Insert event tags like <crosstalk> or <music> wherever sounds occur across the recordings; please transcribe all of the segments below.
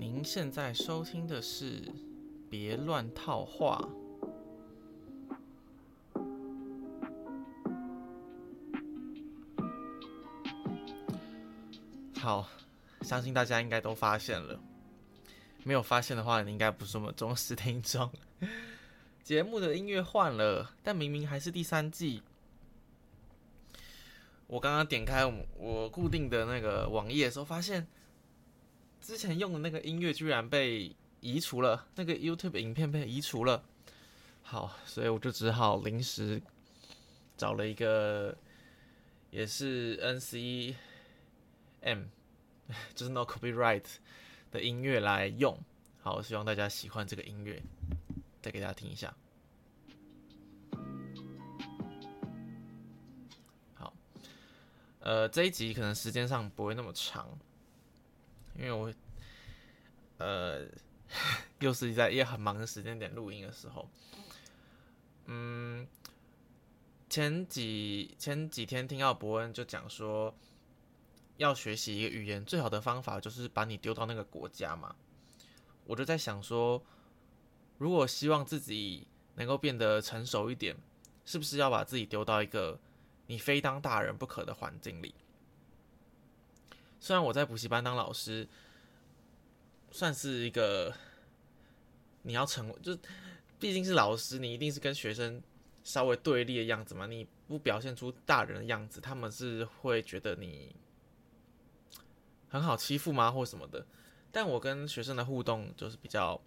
您现在收听的是《别乱套话》。好，相信大家应该都发现了。没有发现的话，你应该不是我们忠实听众。节目的音乐换了，但明明还是第三季。我刚刚点开我固定的那个网页的时候，发现之前用的那个音乐居然被移除了，那个 YouTube 影片被移除了。好，所以我就只好临时找了一个，也是 NCM，<laughs> 就是 No Copyright 的音乐来用。好，希望大家喜欢这个音乐，再给大家听一下。好呃，这一集可能时间上不会那么长，因为我呃 <laughs> 又是在也很忙的时间点录音的时候，嗯，前几前几天听到伯恩就讲说，要学习一个语言最好的方法就是把你丢到那个国家嘛，我就在想说，如果希望自己能够变得成熟一点，是不是要把自己丢到一个。你非当大人不可的环境里，虽然我在补习班当老师，算是一个你要成为，就毕竟是老师，你一定是跟学生稍微对立的样子嘛。你不表现出大人的样子，他们是会觉得你很好欺负吗，或什么的。但我跟学生的互动就是比较，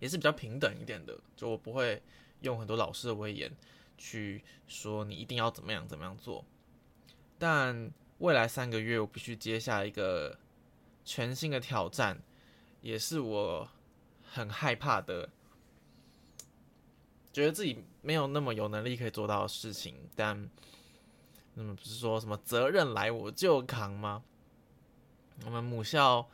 也是比较平等一点的，就我不会用很多老师的威严。去说你一定要怎么样怎么样做，但未来三个月我必须接下一个全新的挑战，也是我很害怕的，觉得自己没有那么有能力可以做到的事情。但那么不是说什么责任来我就扛吗？我们母校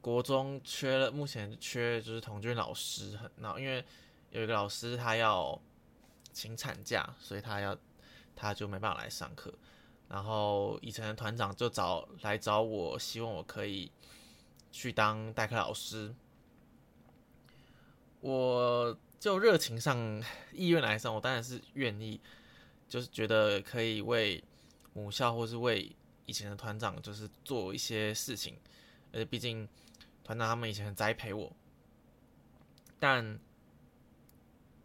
国中缺了，目前缺就是童军老师，很闹，因为有一个老师他要。请产假，所以他要，他就没办法来上课。然后以前的团长就找来找我，希望我可以去当代课老师。我就热情上意愿来上，我当然是愿意，就是觉得可以为母校或是为以前的团长，就是做一些事情。呃，毕竟团长他们以前很栽培我，但。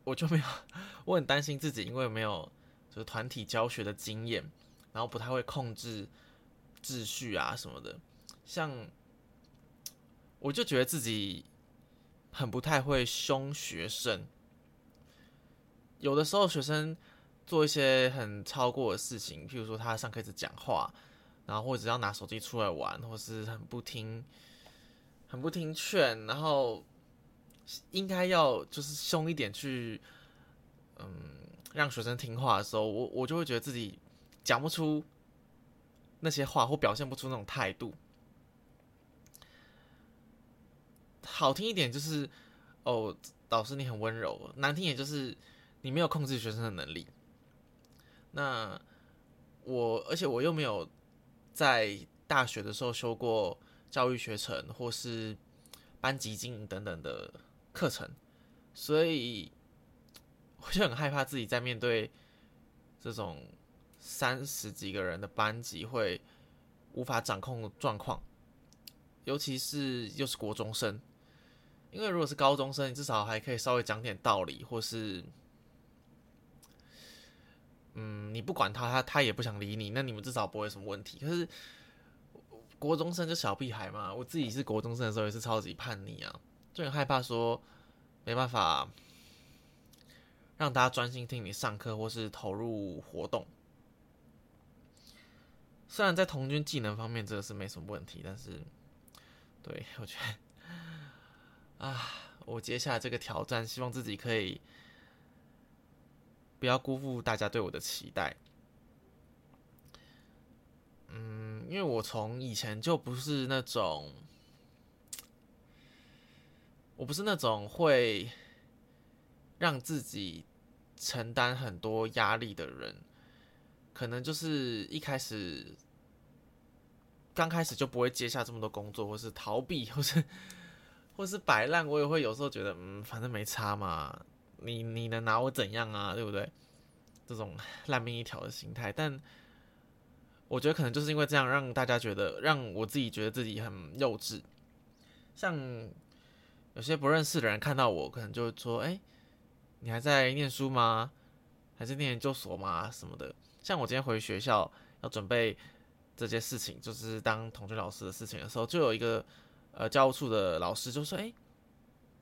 我就没有，<laughs> 我很担心自己，因为没有 <laughs> 就是团体教学的经验，然后不太会控制秩序啊什么的。像我就觉得自己很不太会凶学生，有的时候学生做一些很超过的事情，譬如说他上课一直讲话，然后或者要拿手机出来玩，或是很不听、很不听劝，然后。应该要就是凶一点去，嗯，让学生听话的时候，我我就会觉得自己讲不出那些话，或表现不出那种态度。好听一点就是哦，老师你很温柔；难听点就是你没有控制学生的能力。那我而且我又没有在大学的时候修过教育学程或是班级经营等等的。课程，所以我就很害怕自己在面对这种三十几个人的班级会无法掌控状况，尤其是又是国中生，因为如果是高中生，你至少还可以稍微讲点道理，或是嗯，你不管他，他他也不想理你，那你们至少不会什么问题。可是国中生就小屁孩嘛，我自己是国中生的时候也是超级叛逆啊。就很害怕说没办法让大家专心听你上课，或是投入活动。虽然在童军技能方面这个是没什么问题，但是对 <laughs> 我觉得啊，我接下来这个挑战，希望自己可以不要辜负大家对我的期待。嗯，因为我从以前就不是那种。我不是那种会让自己承担很多压力的人，可能就是一开始刚开始就不会接下这么多工作，或是逃避，或是或是摆烂，我也会有时候觉得，嗯，反正没差嘛，你你能拿我怎样啊，对不对？这种 <laughs> 烂命一条的心态，但我觉得可能就是因为这样，让大家觉得，让我自己觉得自己很幼稚。像有些不认识的人看到我，可能就会说：“哎，你还在念书吗？还是念研究所吗？什么的？”像我今天回学校要准备这件事情，就是当同学老师的事情的时候，就有一个呃教务处的老师就说：“哎，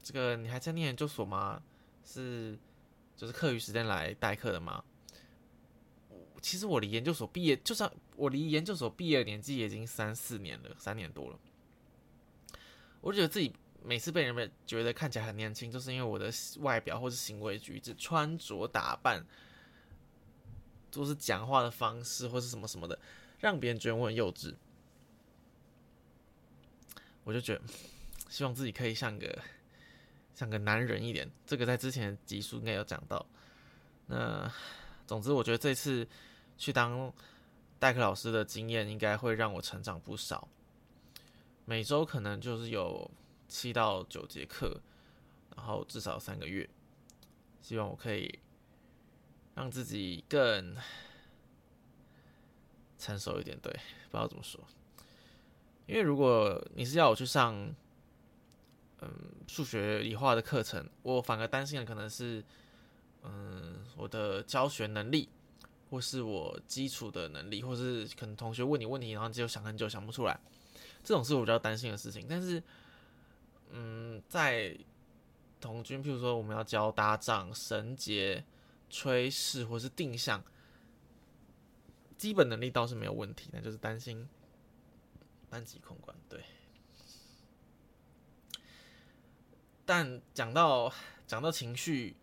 这个你还在念研究所吗？是就是课余时间来代课的吗？”其实我离研究所毕业，就算我离研究所毕业的年纪已经三四年了，三年多了。我觉得自己每次被人们觉得看起来很年轻，就是因为我的外表或是行为举止、穿着打扮，都是讲话的方式或是什么什么的，让别人觉得我很幼稚。我就觉得，希望自己可以像个像个男人一点。这个在之前的集数应该有讲到。那总之，我觉得这次。去当代课老师的经验应该会让我成长不少。每周可能就是有七到九节课，然后至少三个月。希望我可以让自己更成熟一点。对，不知道怎么说。因为如果你是要我去上嗯数学、理化的课程，我反而担心的可能是嗯我的教学能力。或是我基础的能力，或是可能同学问你问题，然后只有想很久想不出来，这种是我比较担心的事情。但是，嗯，在童军，譬如说我们要教搭帐、绳结、炊事或是定向，基本能力倒是没有问题，那就是担心班级控管。对，但讲到讲到情绪。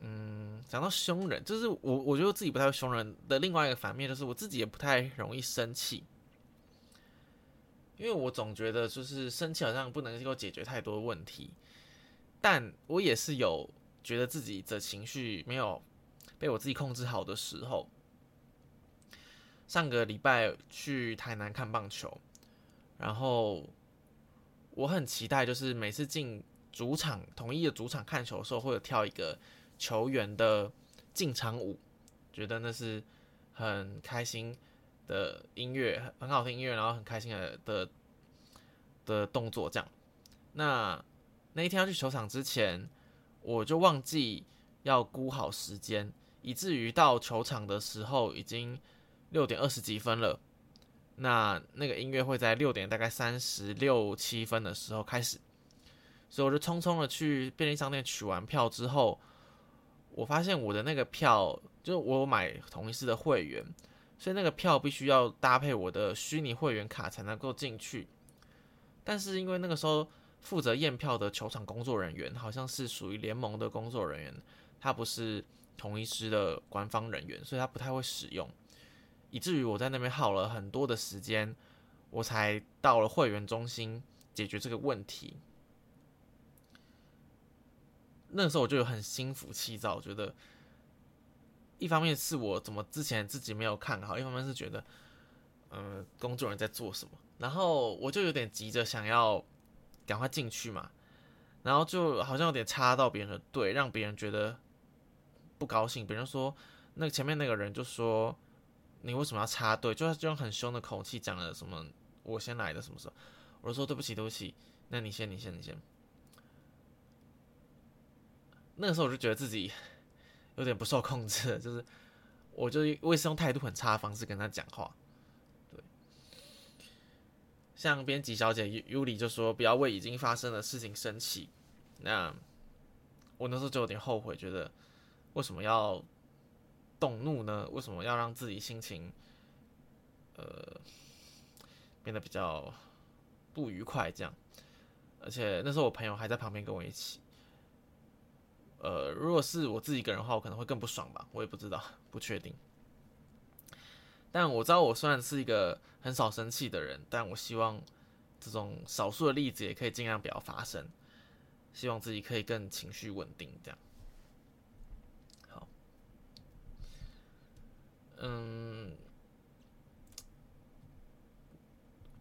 嗯，讲到凶人，就是我，我觉得自己不太会凶人的另外一个反面，就是我自己也不太容易生气，因为我总觉得就是生气好像不能够解决太多问题，但我也是有觉得自己的情绪没有被我自己控制好的时候。上个礼拜去台南看棒球，然后我很期待，就是每次进主场统一的主场看球的时候，会有跳一个。球员的进场舞，觉得那是很开心的音乐，很好听音乐，然后很开心的的的动作。这样，那那一天要去球场之前，我就忘记要估好时间，以至于到球场的时候已经六点二十几分了。那那个音乐会在六点大概三十六七分的时候开始，所以我就匆匆的去便利商店取完票之后。我发现我的那个票，就是我买同一市的会员，所以那个票必须要搭配我的虚拟会员卡才能够进去。但是因为那个时候负责验票的球场工作人员好像是属于联盟的工作人员，他不是同一师的官方人员，所以他不太会使用，以至于我在那边耗了很多的时间，我才到了会员中心解决这个问题。那时候我就有很心浮气躁，觉得一方面是我怎么之前自己没有看好，一方面是觉得，嗯，工作人员在做什么，然后我就有点急着想要赶快进去嘛，然后就好像有点插到别人的队，让别人觉得不高兴。别人说，那前面那个人就说，你为什么要插队？就就用很凶的口气讲了什么，我先来的什么时候？我就说对不起，对不起，那你先，你先，你先。那个时候我就觉得自己有点不受控制，就是我就我也是用态度很差的方式跟他讲话，对。像编辑小姐尤里就说不要为已经发生的事情生气，那我那时候就有点后悔，觉得为什么要动怒呢？为什么要让自己心情呃变得比较不愉快这样？而且那时候我朋友还在旁边跟我一起。呃，如果是我自己一个人的话，我可能会更不爽吧，我也不知道，不确定。但我知道我虽然是一个很少生气的人，但我希望这种少数的例子也可以尽量不要发生，希望自己可以更情绪稳定，这样。嗯，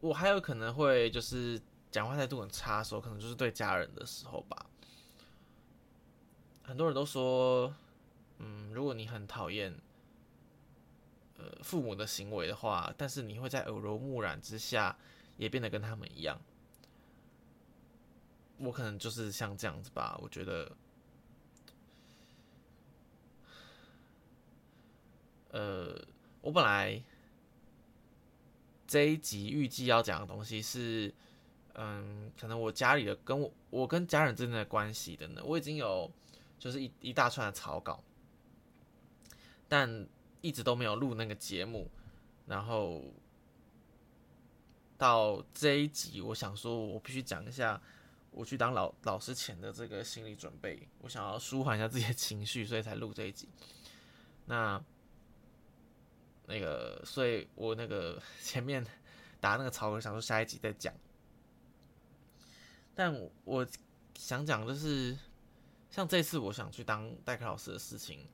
我还有可能会就是讲话态度很差的时候，可能就是对家人的时候吧。很多人都说，嗯，如果你很讨厌，呃，父母的行为的话，但是你会在耳濡目染之下，也变得跟他们一样。我可能就是像这样子吧。我觉得，呃，我本来这一集预计要讲的东西是，嗯，可能我家里的跟我我跟家人之间的关系等等，我已经有。就是一一大串的草稿，但一直都没有录那个节目。然后到这一集，我想说，我必须讲一下我去当老老师前的这个心理准备。我想要舒缓一下自己的情绪，所以才录这一集。那那个，所以我那个 <laughs> 前面打那个草稿，想说下一集再讲。但我想讲就是。像这次我想去当代课老师的事情，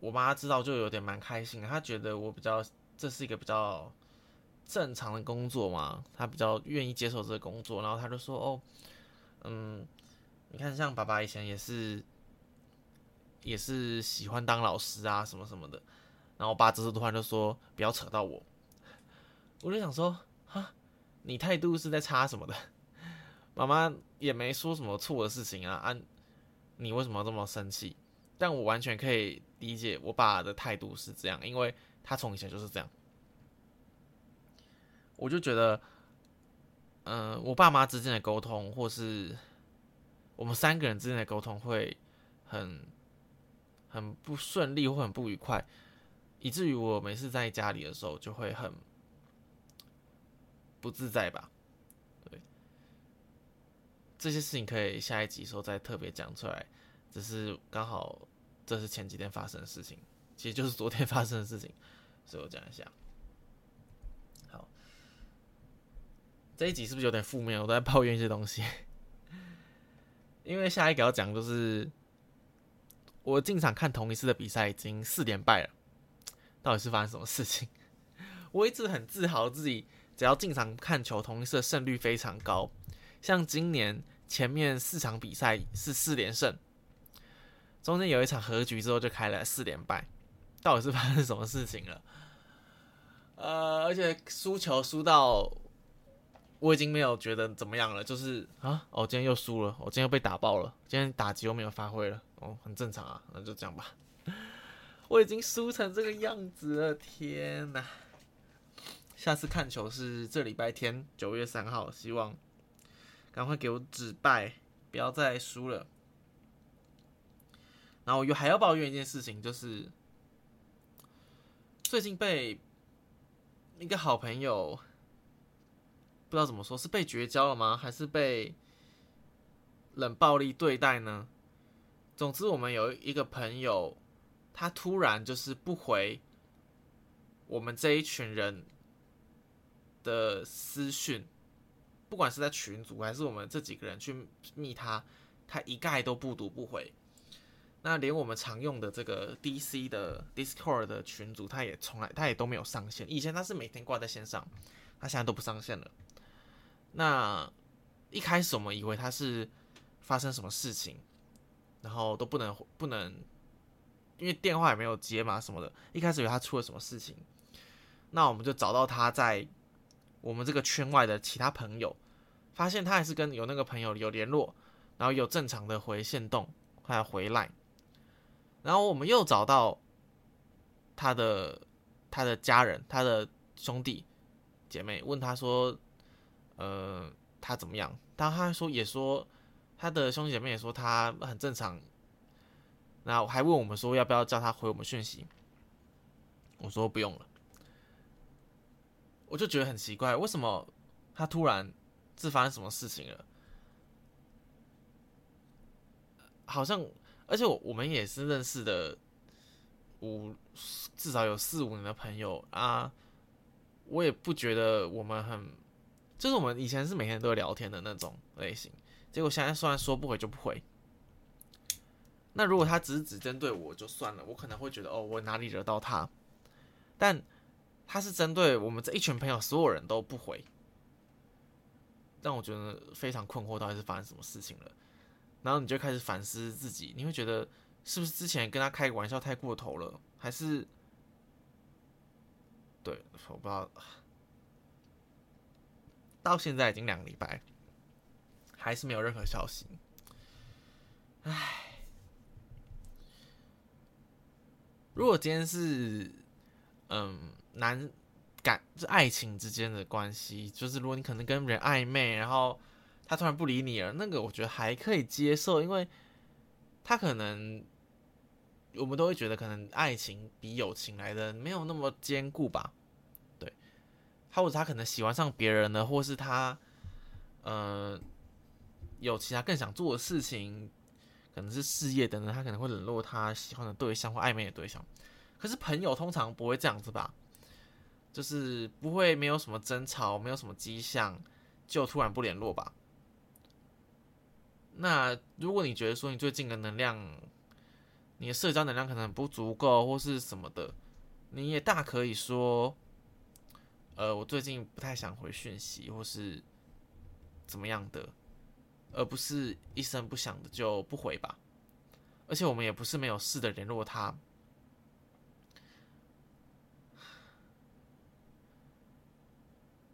我妈知道就有点蛮开心。她觉得我比较这是一个比较正常的工作嘛，她比较愿意接受这个工作。然后她就说：“哦，嗯，你看像爸爸以前也是也是喜欢当老师啊，什么什么的。”然后我爸这次突然就说：“不要扯到我。”我就想说：“哈，你态度是在差什么的？<laughs> 妈妈也没说什么错的事情啊，啊。”你为什么这么生气？但我完全可以理解我爸的态度是这样，因为他从以前就是这样。我就觉得，嗯，我爸妈之间的沟通，或是我们三个人之间的沟通，会很很不顺利，或很不愉快，以至于我每次在家里的时候就会很不自在吧。对这些事情可以下一集时候再特别讲出来，只是刚好这是前几天发生的事情，其实就是昨天发生的事情，所以我讲一下。好，这一集是不是有点负面？我都在抱怨一些东西，因为下一个要讲就是我进场看同一次的比赛已经四连败了，到底是发生什么事情？我一直很自豪自己，只要进场看球，同一次的胜率非常高。像今年前面四场比赛是四连胜，中间有一场和局之后就开了四连败，到底是发生什么事情了？呃，而且输球输到我已经没有觉得怎么样了，就是啊，我今天又输了，我今天又被打爆了，今天打击又没有发挥了，哦，很正常啊，那就这样吧。我已经输成这个样子了，天哪！下次看球是这礼拜天九月三号，希望。赶快给我止败，不要再输了。然后我又还要抱怨一件事情，就是最近被一个好朋友不知道怎么说，是被绝交了吗？还是被冷暴力对待呢？总之，我们有一个朋友，他突然就是不回我们这一群人的私讯。不管是在群组还是我们这几个人去密他，他一概都不读不回。那连我们常用的这个 DC 的 Discord 的群组，他也从来他也都没有上线。以前他是每天挂在线上，他现在都不上线了。那一开始我们以为他是发生什么事情，然后都不能不能，因为电话也没有接嘛什么的。一开始以为他出了什么事情，那我们就找到他在。我们这个圈外的其他朋友发现他还是跟有那个朋友有联络，然后有正常的回线动，还有回来，然后我们又找到他的他的家人，他的兄弟姐妹，问他说，呃，他怎么样？当他说也说他的兄弟姐妹也说他很正常，然后还问我们说要不要叫他回我们讯息，我说不用了。我就觉得很奇怪，为什么他突然是发生什么事情了？好像，而且我我们也是认识的五至少有四五年的朋友啊，我也不觉得我们很，就是我们以前是每天都会聊天的那种类型，结果现在虽然说不回就不回。那如果他只是只针对我就算了，我可能会觉得哦，我哪里惹到他，但。他是针对我们这一群朋友，所有人都不回，让我觉得非常困惑，到底是发生什么事情了。然后你就开始反思自己，你会觉得是不是之前跟他开个玩笑太过头了，还是对，我不知道。到现在已经两个礼拜，还是没有任何消息。唉，如果今天是嗯男感是爱情之间的关系，就是如果你可能跟人暧昧，然后他突然不理你了，那个我觉得还可以接受，因为他可能我们都会觉得可能爱情比友情来的没有那么坚固吧。他或者他可能喜欢上别人了，或是他，呃，有其他更想做的事情，可能是事业等等，他可能会冷落他喜欢的对象或暧昧的对象。可是朋友通常不会这样子吧？就是不会没有什么争吵，没有什么迹象，就突然不联络吧？那如果你觉得说你最近的能量，你的社交能量可能不足够，或是什么的，你也大可以说。呃，我最近不太想回讯息，或是怎么样的，而不是一声不响的就不回吧。而且我们也不是没有试的联络他，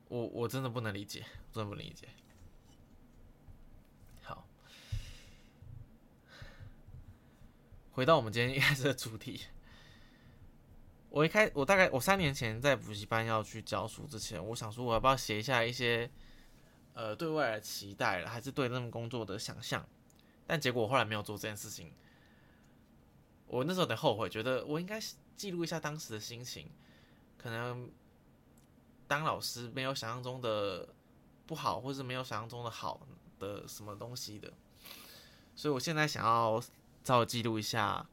我我真的不能理解，真的不能理解。好，回到我们今天一开始的主题。我一开，我大概我三年前在补习班要去教书之前，我想说我要不要写一下一些，呃，对未来的期待，还是对那份工作的想象？但结果我后来没有做这件事情。我那时候有点后悔，觉得我应该记录一下当时的心情。可能当老师没有想象中的不好，或是没有想象中的好的什么东西的。所以我现在想要稍微记录一下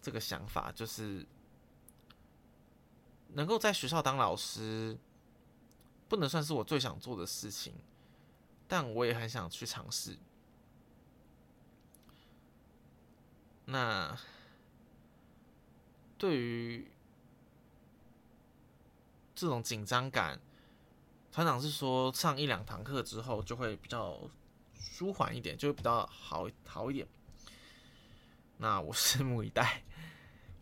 这个想法，就是。能够在学校当老师，不能算是我最想做的事情，但我也很想去尝试。那对于这种紧张感，团长是说上一两堂课之后就会比较舒缓一点，就会比较好好一点。那我拭目以待。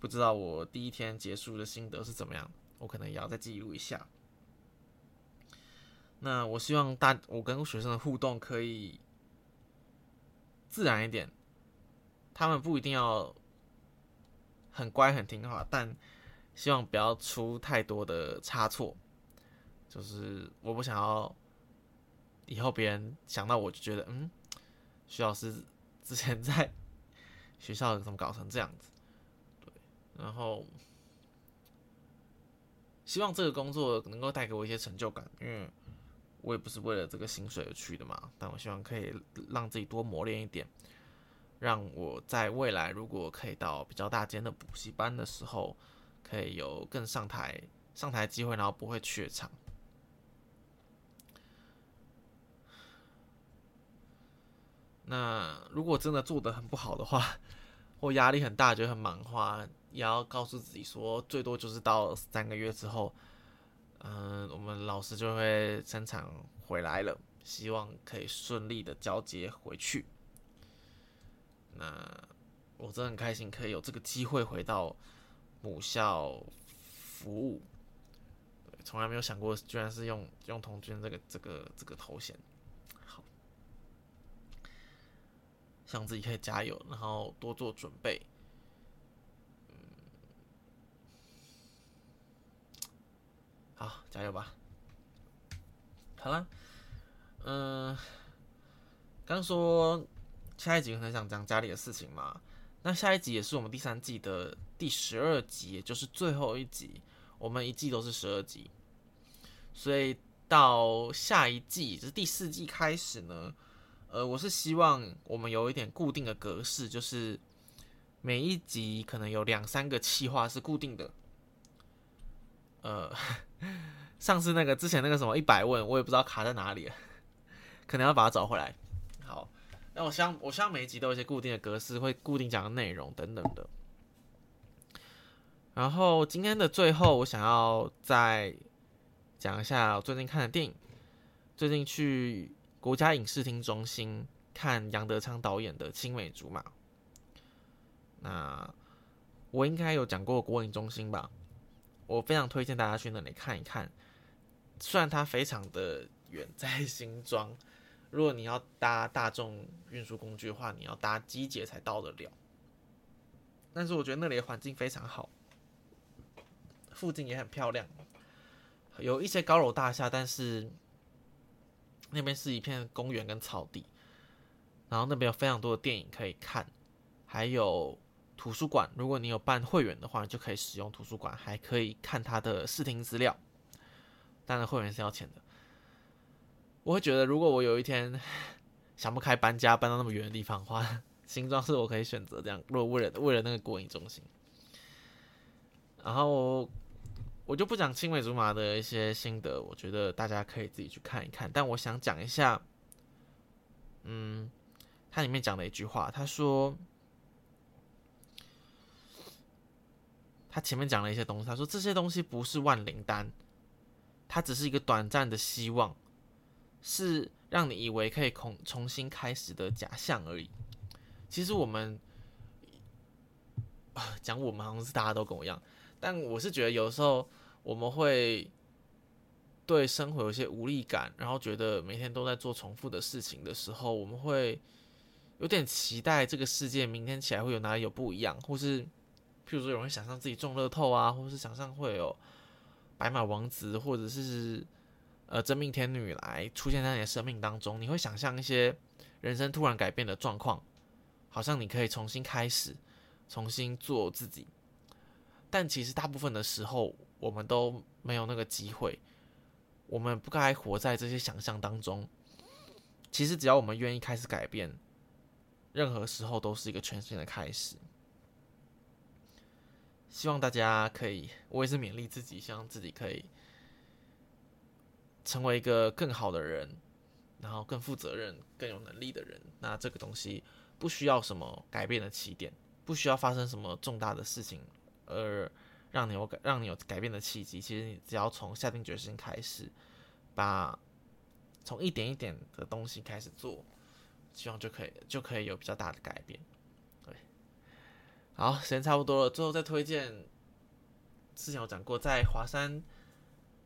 不知道我第一天结束的心得是怎么样，我可能也要再记录一下。那我希望大我跟学生的互动可以自然一点，他们不一定要很乖很听话，但希望不要出太多的差错。就是我不想要以后别人想到我就觉得，嗯，徐老师之前在学校怎么搞成这样子。对然后，希望这个工作能够带给我一些成就感，因为我也不是为了这个薪水而去的嘛。但我希望可以让自己多磨练一点，让我在未来如果可以到比较大间的补习班的时候，可以有更上台上台机会，然后不会怯场。那如果真的做的很不好的话，或压力很大，觉得很忙的话。也要告诉自己说，最多就是到三个月之后，嗯，我们老师就会生产回来了，希望可以顺利的交接回去。那我真的很开心，可以有这个机会回到母校服务。从来没有想过，居然是用用童军这个这个这个头衔。好，希望自己可以加油，然后多做准备。好，加油吧！好了，嗯，刚说下一集很想讲家里的事情嘛，那下一集也是我们第三季的第十二集，也就是最后一集。我们一季都是十二集，所以到下一季，就是第四季开始呢，呃，我是希望我们有一点固定的格式，就是每一集可能有两三个企划是固定的，呃。<laughs> 上次那个之前那个什么一百问，我也不知道卡在哪里，<laughs> 可能要把它找回来。好，那我希望我希望每一集都有一些固定的格式，会固定讲的内容等等的。然后今天的最后，我想要再讲一下我最近看的电影。最近去国家影视厅中心看杨德昌导演的《青梅竹马》。那我应该有讲过国影中心吧？我非常推荐大家去那里看一看。虽然它非常的远，在新庄，如果你要搭大众运输工具的话，你要搭机捷才到得了。但是我觉得那里的环境非常好，附近也很漂亮，有一些高楼大厦，但是那边是一片公园跟草地，然后那边有非常多的电影可以看，还有图书馆。如果你有办会员的话，就可以使用图书馆，还可以看它的视听资料。当然，会员是要钱的。我会觉得，如果我有一天想不开搬家搬到那么远的地方的话，新庄是我可以选择这样。如果为了为了那个国营中心，然后我就不讲青梅竹马的一些心得，我觉得大家可以自己去看一看。但我想讲一下，嗯，它里面讲了一句话，他说，他前面讲了一些东西，他说这些东西不是万灵丹。它只是一个短暂的希望，是让你以为可以重重新开始的假象而已。其实我们讲我们好像是大家都跟我一样，但我是觉得有时候我们会对生活有些无力感，然后觉得每天都在做重复的事情的时候，我们会有点期待这个世界明天起来会有哪里有不一样，或是譬如说有人想象自己中乐透啊，或是想象会有。白马王子，或者是呃真命天女来出现在你的生命当中，你会想象一些人生突然改变的状况，好像你可以重新开始，重新做自己。但其实大部分的时候，我们都没有那个机会。我们不该活在这些想象当中。其实只要我们愿意开始改变，任何时候都是一个全新的开始。希望大家可以，我也是勉励自己，希望自己可以成为一个更好的人，然后更负责任、更有能力的人。那这个东西不需要什么改变的起点，不需要发生什么重大的事情，而让你有改、让你有改变的契机。其实你只要从下定决心开始，把从一点一点的东西开始做，希望就可以就可以有比较大的改变。好，时间差不多了，最后再推荐。之前有讲过，在华山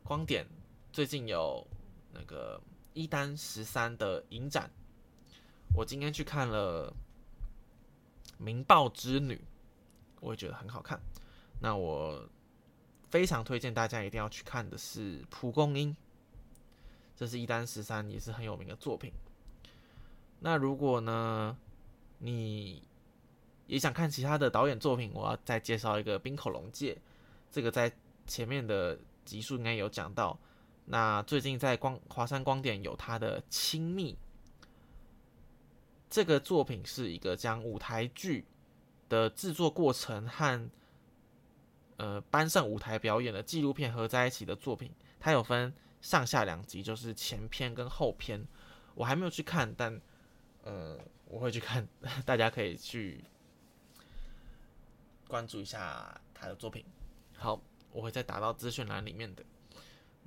光点最近有那个一单十三的影展，我今天去看了《明报之女》，我也觉得很好看。那我非常推荐大家一定要去看的是《蒲公英》，这是一单十三也是很有名的作品。那如果呢，你也想看其他的导演作品，我要再介绍一个《冰口龙介》，这个在前面的集数应该有讲到。那最近在光华山光点有他的《亲密》，这个作品是一个将舞台剧的制作过程和呃搬上舞台表演的纪录片合在一起的作品。它有分上下两集，就是前篇跟后篇。我还没有去看，但呃我会去看，<laughs> 大家可以去。关注一下他的作品，好，我会再打到资讯栏里面的。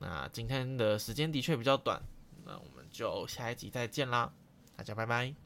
那今天的时间的确比较短，那我们就下一集再见啦，大家拜拜。